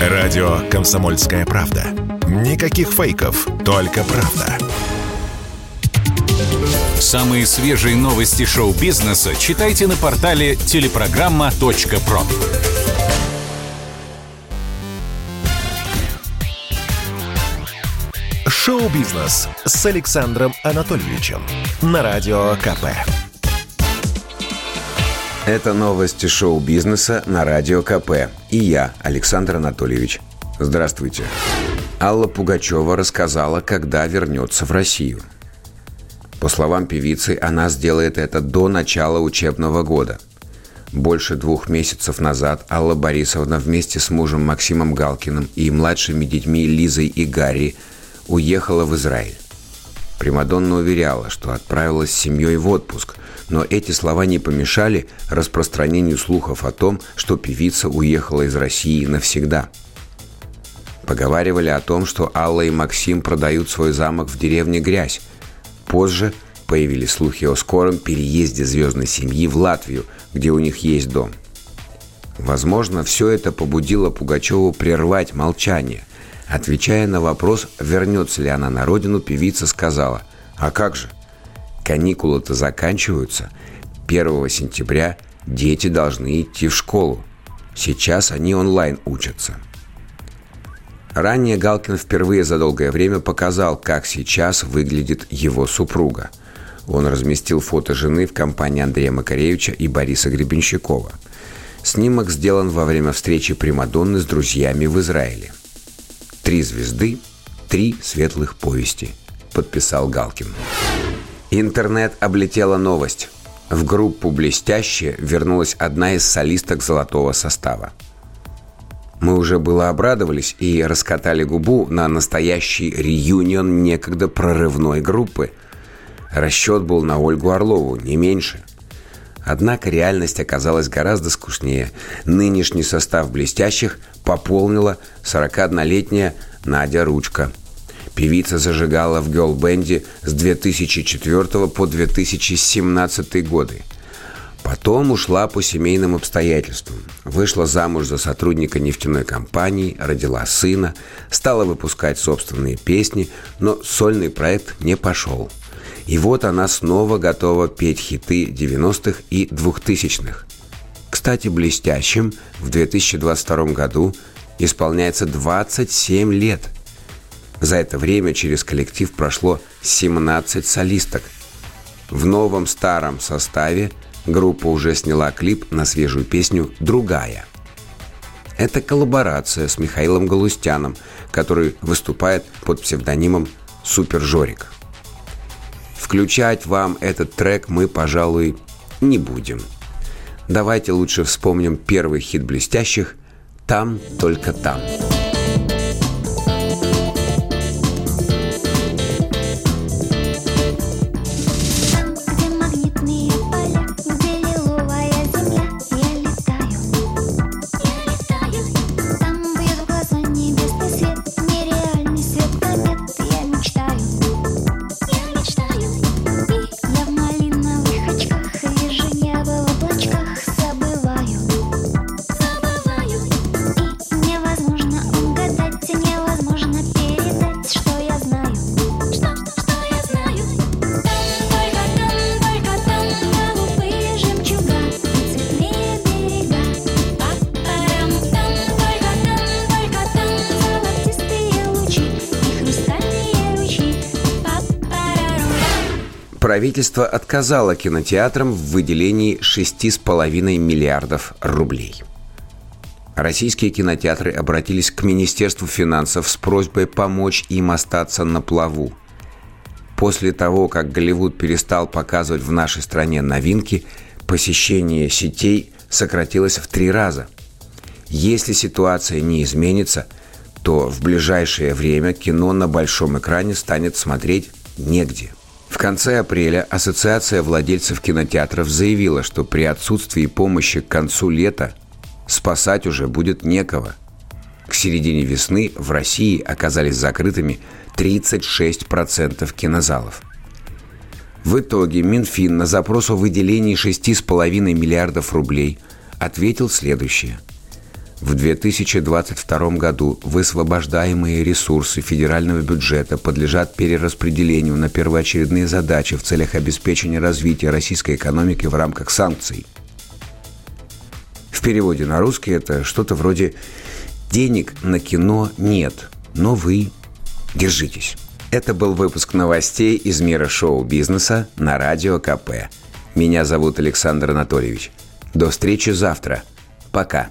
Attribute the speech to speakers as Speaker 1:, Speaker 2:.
Speaker 1: Радио «Комсомольская правда». Никаких фейков, только правда.
Speaker 2: Самые свежие новости шоу-бизнеса читайте на портале телепрограмма.про.
Speaker 1: Шоу-бизнес с Александром Анатольевичем на Радио КП.
Speaker 3: Это новости шоу-бизнеса на Радио КП. И я, Александр Анатольевич. Здравствуйте. Алла Пугачева рассказала, когда вернется в Россию. По словам певицы, она сделает это до начала учебного года. Больше двух месяцев назад Алла Борисовна вместе с мужем Максимом Галкиным и младшими детьми Лизой и Гарри уехала в Израиль. Примадонна уверяла, что отправилась с семьей в отпуск, но эти слова не помешали распространению слухов о том, что певица уехала из России навсегда. Поговаривали о том, что Алла и Максим продают свой замок в деревне Грязь. Позже появились слухи о скором переезде звездной семьи в Латвию, где у них есть дом. Возможно, все это побудило Пугачеву прервать молчание. Отвечая на вопрос, вернется ли она на родину, певица сказала, «А как же? Каникулы-то заканчиваются. 1 сентября дети должны идти в школу. Сейчас они онлайн учатся». Ранее Галкин впервые за долгое время показал, как сейчас выглядит его супруга. Он разместил фото жены в компании Андрея Макаревича и Бориса Гребенщикова. Снимок сделан во время встречи Примадонны с друзьями в Израиле. Три звезды, три светлых повести, подписал Галкин. Интернет облетела новость. В группу «Блестяще» вернулась одна из солисток золотого состава. Мы уже было обрадовались и раскатали губу на настоящий реюнион некогда прорывной группы. Расчет был на Ольгу Орлову, не меньше. Однако реальность оказалась гораздо скучнее. Нынешний состав «Блестящих» пополнила 41-летняя Надя Ручка. Певица зажигала в гелл-бенде с 2004 по 2017 годы. Потом ушла по семейным обстоятельствам. Вышла замуж за сотрудника нефтяной компании, родила сына, стала выпускать собственные песни, но сольный проект не пошел. И вот она снова готова петь хиты 90-х и 2000-х. Кстати, блестящим в 2022 году исполняется 27 лет. За это время через коллектив прошло 17 солисток. В новом старом составе группа уже сняла клип на свежую песню «Другая». Это коллаборация с Михаилом Галустяном, который выступает под псевдонимом «Супер Жорик». Включать вам этот трек мы, пожалуй, не будем. Давайте лучше вспомним первый хит блестящих «Там, только там». Правительство отказало кинотеатрам в выделении 6,5 миллиардов рублей. Российские кинотеатры обратились к Министерству финансов с просьбой помочь им остаться на плаву. После того, как Голливуд перестал показывать в нашей стране новинки, посещение сетей сократилось в три раза. Если ситуация не изменится, то в ближайшее время кино на большом экране станет смотреть негде – конце апреля Ассоциация владельцев кинотеатров заявила, что при отсутствии помощи к концу лета спасать уже будет некого. К середине весны в России оказались закрытыми 36% кинозалов. В итоге Минфин на запрос о выделении 6,5 миллиардов рублей ответил следующее. В 2022 году высвобождаемые ресурсы федерального бюджета подлежат перераспределению на первоочередные задачи в целях обеспечения развития российской экономики в рамках санкций. В переводе на русский это что-то вроде «денег на кино нет, но вы держитесь». Это был выпуск новостей из мира шоу-бизнеса на Радио КП. Меня зовут Александр Анатольевич. До встречи завтра. Пока.